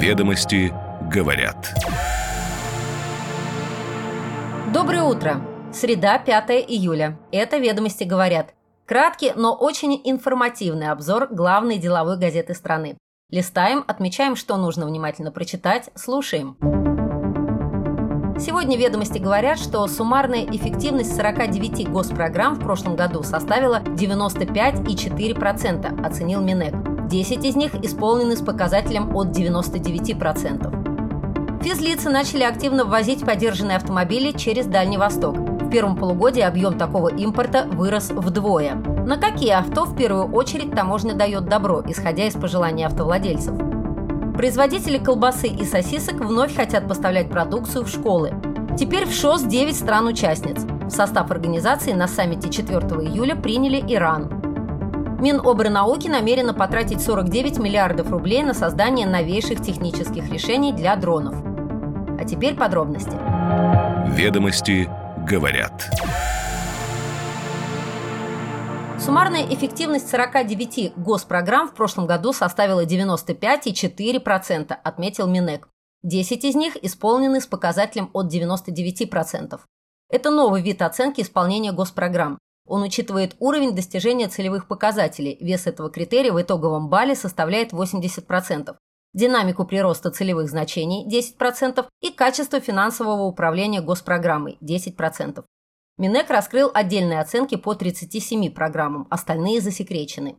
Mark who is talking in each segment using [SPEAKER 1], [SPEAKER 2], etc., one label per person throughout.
[SPEAKER 1] Ведомости говорят.
[SPEAKER 2] Доброе утро! Среда, 5 июля. Это «Ведомости говорят». Краткий, но очень информативный обзор главной деловой газеты страны. Листаем, отмечаем, что нужно внимательно прочитать, слушаем. Сегодня ведомости говорят, что суммарная эффективность 49 госпрограмм в прошлом году составила 95,4%, оценил Минэк. 10 из них исполнены с показателем от 99%. Физлицы начали активно ввозить подержанные автомобили через Дальний Восток. В первом полугодии объем такого импорта вырос вдвое. На какие авто в первую очередь таможня дает добро, исходя из пожеланий автовладельцев? Производители колбасы и сосисок вновь хотят поставлять продукцию в школы. Теперь в ШОС 9 стран-участниц. В состав организации на саммите 4 июля приняли Иран. Минобрнауки намерена потратить 49 миллиардов рублей на создание новейших технических решений для дронов. А теперь подробности.
[SPEAKER 1] Ведомости говорят.
[SPEAKER 2] Суммарная эффективность 49 госпрограмм в прошлом году составила 95,4%, отметил Минэк. 10 из них исполнены с показателем от 99%. Это новый вид оценки исполнения госпрограмм. Он учитывает уровень достижения целевых показателей. Вес этого критерия в итоговом балле составляет 80%. Динамику прироста целевых значений – 10% и качество финансового управления госпрограммой – 10%. Минэк раскрыл отдельные оценки по 37 программам, остальные засекречены.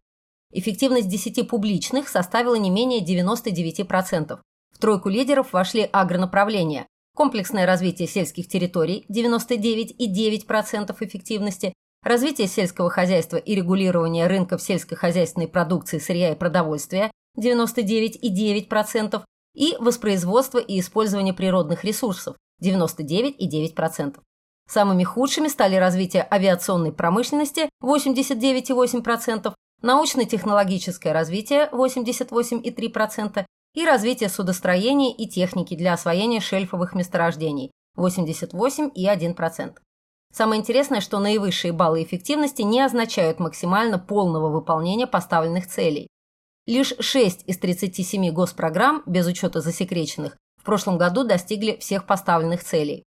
[SPEAKER 2] Эффективность 10 публичных составила не менее 99%. В тройку лидеров вошли агронаправления, комплексное развитие сельских территорий – 99,9% эффективности, развитие сельского хозяйства и регулирование рынков сельскохозяйственной продукции, сырья и продовольствия – 99,9%, и воспроизводство и использование природных ресурсов – 99,9%. Самыми худшими стали развитие авиационной промышленности 89,8%, научно-технологическое развитие 88,3% и развитие судостроения и техники для освоения шельфовых месторождений 88,1%. Самое интересное, что наивысшие баллы эффективности не означают максимально полного выполнения поставленных целей. Лишь 6 из 37 госпрограмм, без учета засекреченных, в прошлом году достигли всех поставленных целей.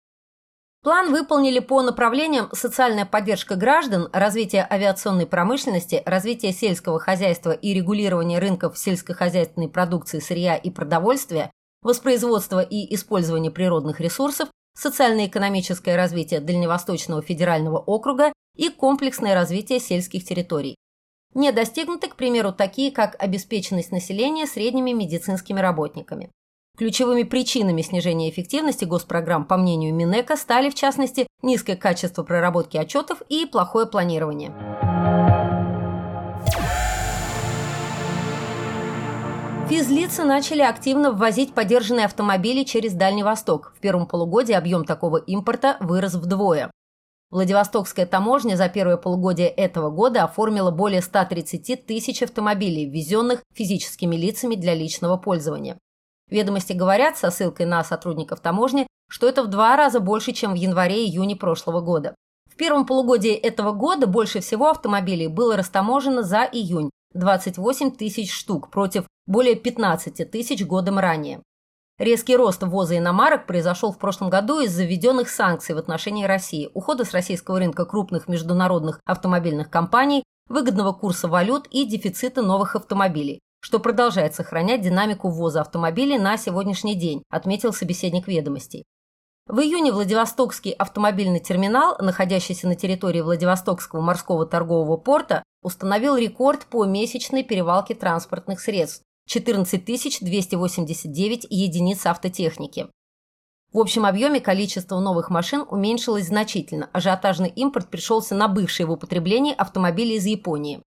[SPEAKER 2] План выполнили по направлениям социальная поддержка граждан, развитие авиационной промышленности, развитие сельского хозяйства и регулирование рынков сельскохозяйственной продукции сырья и продовольствия, воспроизводство и использование природных ресурсов, социально-экономическое развитие Дальневосточного федерального округа и комплексное развитие сельских территорий. Не достигнуты, к примеру, такие, как обеспеченность населения средними медицинскими работниками. Ключевыми причинами снижения эффективности госпрограмм, по мнению Минэка, стали, в частности, низкое качество проработки отчетов и плохое планирование. Физлицы начали активно ввозить подержанные автомобили через Дальний Восток. В первом полугодии объем такого импорта вырос вдвое. Владивостокская таможня за первое полугодие этого года оформила более 130 тысяч автомобилей, ввезенных физическими лицами для личного пользования. Ведомости говорят со ссылкой на сотрудников таможни, что это в два раза больше, чем в январе-июне прошлого года. В первом полугодии этого года больше всего автомобилей было растаможено за июнь – 28 тысяч штук против более 15 тысяч годом ранее. Резкий рост ввоза иномарок произошел в прошлом году из-за введенных санкций в отношении России, ухода с российского рынка крупных международных автомобильных компаний, выгодного курса валют и дефицита новых автомобилей что продолжает сохранять динамику ввоза автомобилей на сегодняшний день, отметил собеседник ведомостей. В июне Владивостокский автомобильный терминал, находящийся на территории Владивостокского морского торгового порта, установил рекорд по месячной перевалке транспортных средств – 14 289 единиц автотехники. В общем объеме количество новых машин уменьшилось значительно. Ажиотажный импорт пришелся на бывшие в употреблении автомобили из Японии.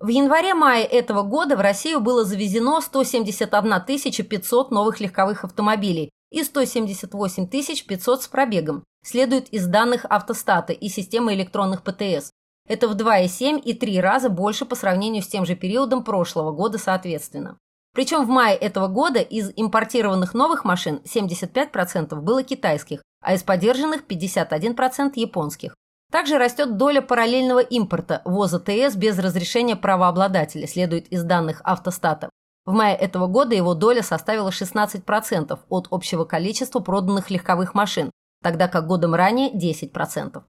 [SPEAKER 2] В январе-мае этого года в Россию было завезено 171 500 новых легковых автомобилей и 178 500 с пробегом, следует из данных автостата и системы электронных ПТС. Это в 2,7 и 3 раза больше по сравнению с тем же периодом прошлого года соответственно. Причем в мае этого года из импортированных новых машин 75% было китайских, а из подержанных 51% японских. Также растет доля параллельного импорта, ввоза ТС без разрешения правообладателя, следует из данных автостата. В мае этого года его доля составила 16% от общего количества проданных легковых машин, тогда как годом ранее 10%.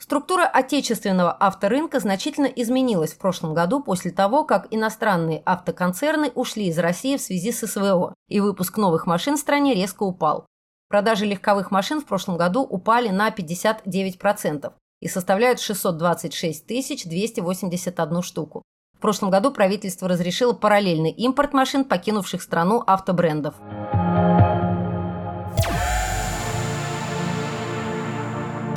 [SPEAKER 2] Структура отечественного авторынка значительно изменилась в прошлом году после того, как иностранные автоконцерны ушли из России в связи с СВО, и выпуск новых машин в стране резко упал. Продажи легковых машин в прошлом году упали на 59% и составляют 626 281 штуку. В прошлом году правительство разрешило параллельный импорт машин, покинувших страну автобрендов.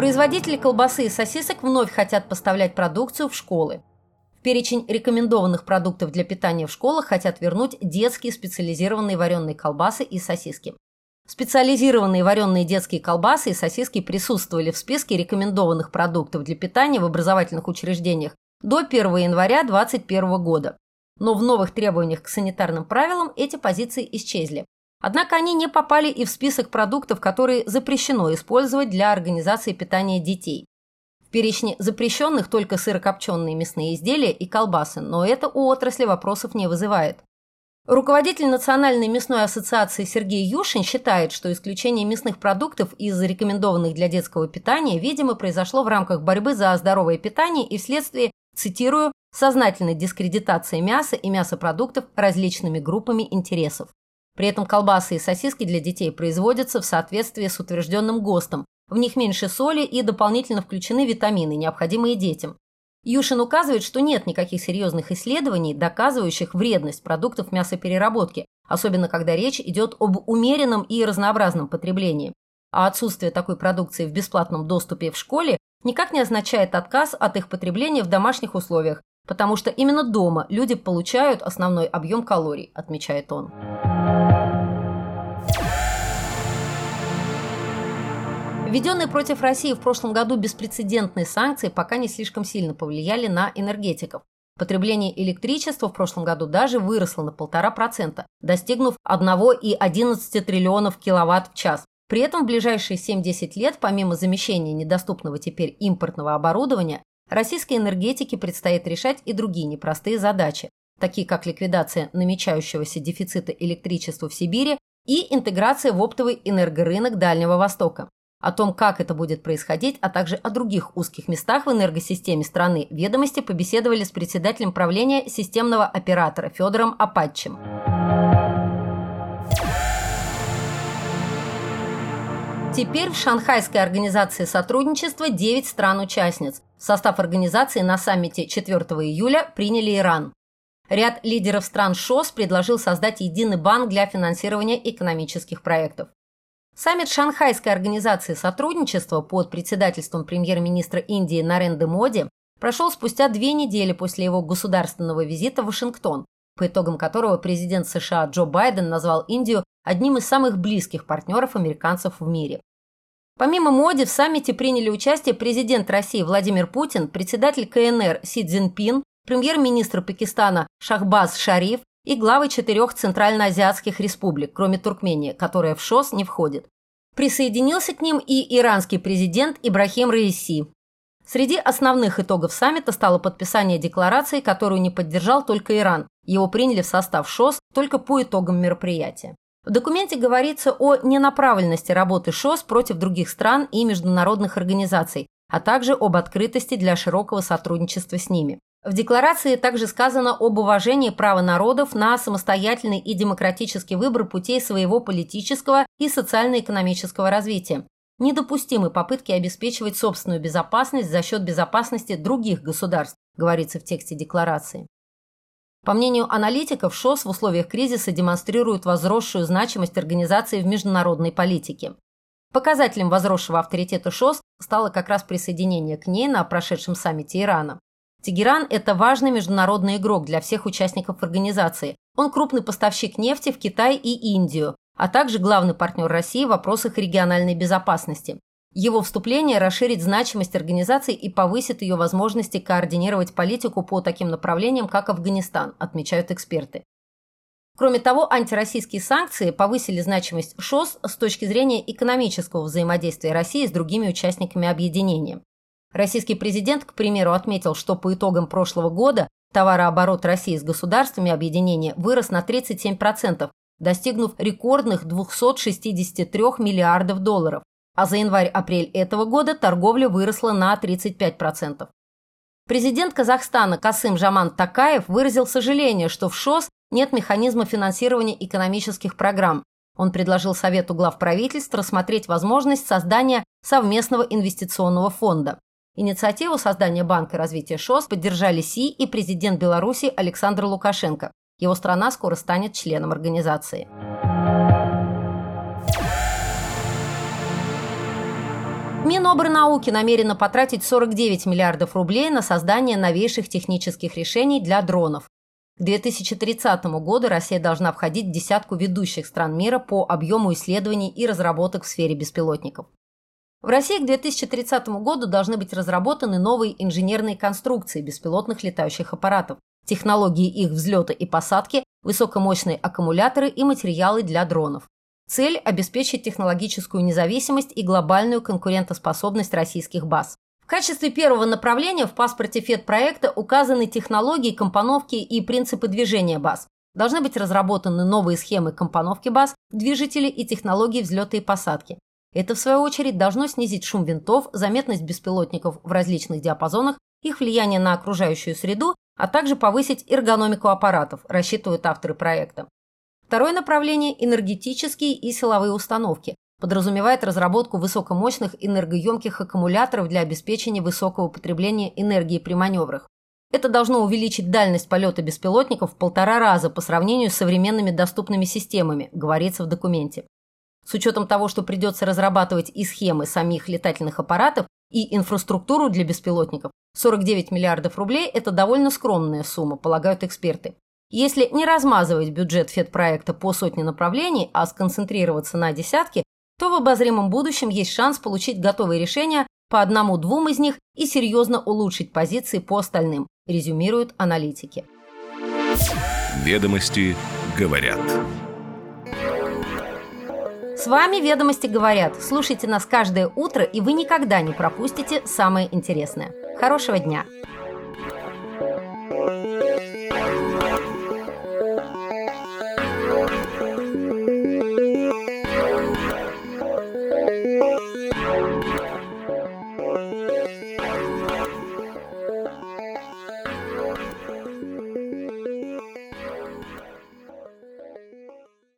[SPEAKER 2] Производители колбасы и сосисок вновь хотят поставлять продукцию в школы. В перечень рекомендованных продуктов для питания в школах хотят вернуть детские специализированные вареные колбасы и сосиски. Специализированные вареные детские колбасы и сосиски присутствовали в списке рекомендованных продуктов для питания в образовательных учреждениях до 1 января 2021 года. Но в новых требованиях к санитарным правилам эти позиции исчезли. Однако они не попали и в список продуктов, которые запрещено использовать для организации питания детей. В перечне запрещенных только сырокопченые мясные изделия и колбасы, но это у отрасли вопросов не вызывает. Руководитель Национальной мясной ассоциации Сергей Юшин считает, что исключение мясных продуктов из рекомендованных для детского питания, видимо, произошло в рамках борьбы за здоровое питание и вследствие цитирую, сознательной дискредитации мяса и мясопродуктов различными группами интересов. При этом колбасы и сосиски для детей производятся в соответствии с утвержденным ГОСТом. В них меньше соли и дополнительно включены витамины, необходимые детям. Юшин указывает, что нет никаких серьезных исследований, доказывающих вредность продуктов мясопереработки, особенно когда речь идет об умеренном и разнообразном потреблении. А отсутствие такой продукции в бесплатном доступе в школе никак не означает отказ от их потребления в домашних условиях, потому что именно дома люди получают основной объем калорий, отмечает он. Введенные против России в прошлом году беспрецедентные санкции пока не слишком сильно повлияли на энергетиков. Потребление электричества в прошлом году даже выросло на 1,5%, достигнув 1,11 триллионов киловатт в час, при этом в ближайшие 7-10 лет, помимо замещения недоступного теперь импортного оборудования, российской энергетике предстоит решать и другие непростые задачи, такие как ликвидация намечающегося дефицита электричества в Сибири и интеграция в оптовый энергорынок Дальнего Востока. О том, как это будет происходить, а также о других узких местах в энергосистеме страны, ведомости побеседовали с председателем правления системного оператора Федором Апатчем. Теперь в Шанхайской организации сотрудничества 9 стран-участниц. В состав организации на саммите 4 июля приняли Иран. Ряд лидеров стран ШОС предложил создать единый банк для финансирования экономических проектов. Саммит Шанхайской организации сотрудничества под председательством премьер-министра Индии Наренды Моди прошел спустя две недели после его государственного визита в Вашингтон, по итогам которого президент США Джо Байден назвал Индию одним из самых близких партнеров американцев в мире. Помимо Моди в саммите приняли участие президент России Владимир Путин, председатель КНР Си Цзиньпин, премьер-министр Пакистана Шахбаз Шариф и главы четырех центральноазиатских республик, кроме Туркмении, которая в ШОС не входит. Присоединился к ним и иранский президент Ибрахим Раиси. Среди основных итогов саммита стало подписание декларации, которую не поддержал только Иран. Его приняли в состав ШОС только по итогам мероприятия. В документе говорится о ненаправленности работы ШОС против других стран и международных организаций, а также об открытости для широкого сотрудничества с ними. В декларации также сказано об уважении права народов на самостоятельный и демократический выбор путей своего политического и социально-экономического развития. Недопустимы попытки обеспечивать собственную безопасность за счет безопасности других государств, говорится в тексте декларации. По мнению аналитиков, ШОС в условиях кризиса демонстрирует возросшую значимость организации в международной политике. Показателем возросшего авторитета ШОС стало как раз присоединение к ней на прошедшем саммите Ирана. Тегеран – это важный международный игрок для всех участников организации. Он крупный поставщик нефти в Китай и Индию, а также главный партнер России в вопросах региональной безопасности. Его вступление расширит значимость организации и повысит ее возможности координировать политику по таким направлениям, как Афганистан, отмечают эксперты. Кроме того, антироссийские санкции повысили значимость ШОС с точки зрения экономического взаимодействия России с другими участниками объединения. Российский президент, к примеру, отметил, что по итогам прошлого года Товарооборот России с государствами объединения вырос на 37%, достигнув рекордных 263 миллиардов долларов, а за январь-апрель этого года торговля выросла на 35%. Президент Казахстана Касым Жаман Такаев выразил сожаление, что в ШОС нет механизма финансирования экономических программ. Он предложил Совету глав правительств рассмотреть возможность создания совместного инвестиционного фонда. Инициативу создания Банка развития ШОС поддержали Си и президент Беларуси Александр Лукашенко. Его страна скоро станет членом организации. Минобрнауки намерена потратить 49 миллиардов рублей на создание новейших технических решений для дронов. К 2030 году Россия должна входить в десятку ведущих стран мира по объему исследований и разработок в сфере беспилотников. В России к 2030 году должны быть разработаны новые инженерные конструкции беспилотных летающих аппаратов, технологии их взлета и посадки, высокомощные аккумуляторы и материалы для дронов. Цель – обеспечить технологическую независимость и глобальную конкурентоспособность российских баз. В качестве первого направления в паспорте ФЕД-проекта указаны технологии компоновки и принципы движения баз. Должны быть разработаны новые схемы компоновки баз, движители и технологии взлета и посадки. Это, в свою очередь, должно снизить шум винтов, заметность беспилотников в различных диапазонах, их влияние на окружающую среду, а также повысить эргономику аппаратов, рассчитывают авторы проекта. Второе направление – энергетические и силовые установки. Подразумевает разработку высокомощных энергоемких аккумуляторов для обеспечения высокого потребления энергии при маневрах. Это должно увеличить дальность полета беспилотников в полтора раза по сравнению с современными доступными системами, говорится в документе. С учетом того, что придется разрабатывать и схемы самих летательных аппаратов, и инфраструктуру для беспилотников, 49 миллиардов рублей – это довольно скромная сумма, полагают эксперты. Если не размазывать бюджет ФЕД-проекта по сотне направлений, а сконцентрироваться на десятке, то в обозримом будущем есть шанс получить готовые решения по одному-двум из них и серьезно улучшить позиции по остальным, резюмируют аналитики.
[SPEAKER 1] Ведомости говорят.
[SPEAKER 2] С вами «Ведомости говорят». Слушайте нас каждое утро, и вы никогда не пропустите самое интересное. Хорошего дня!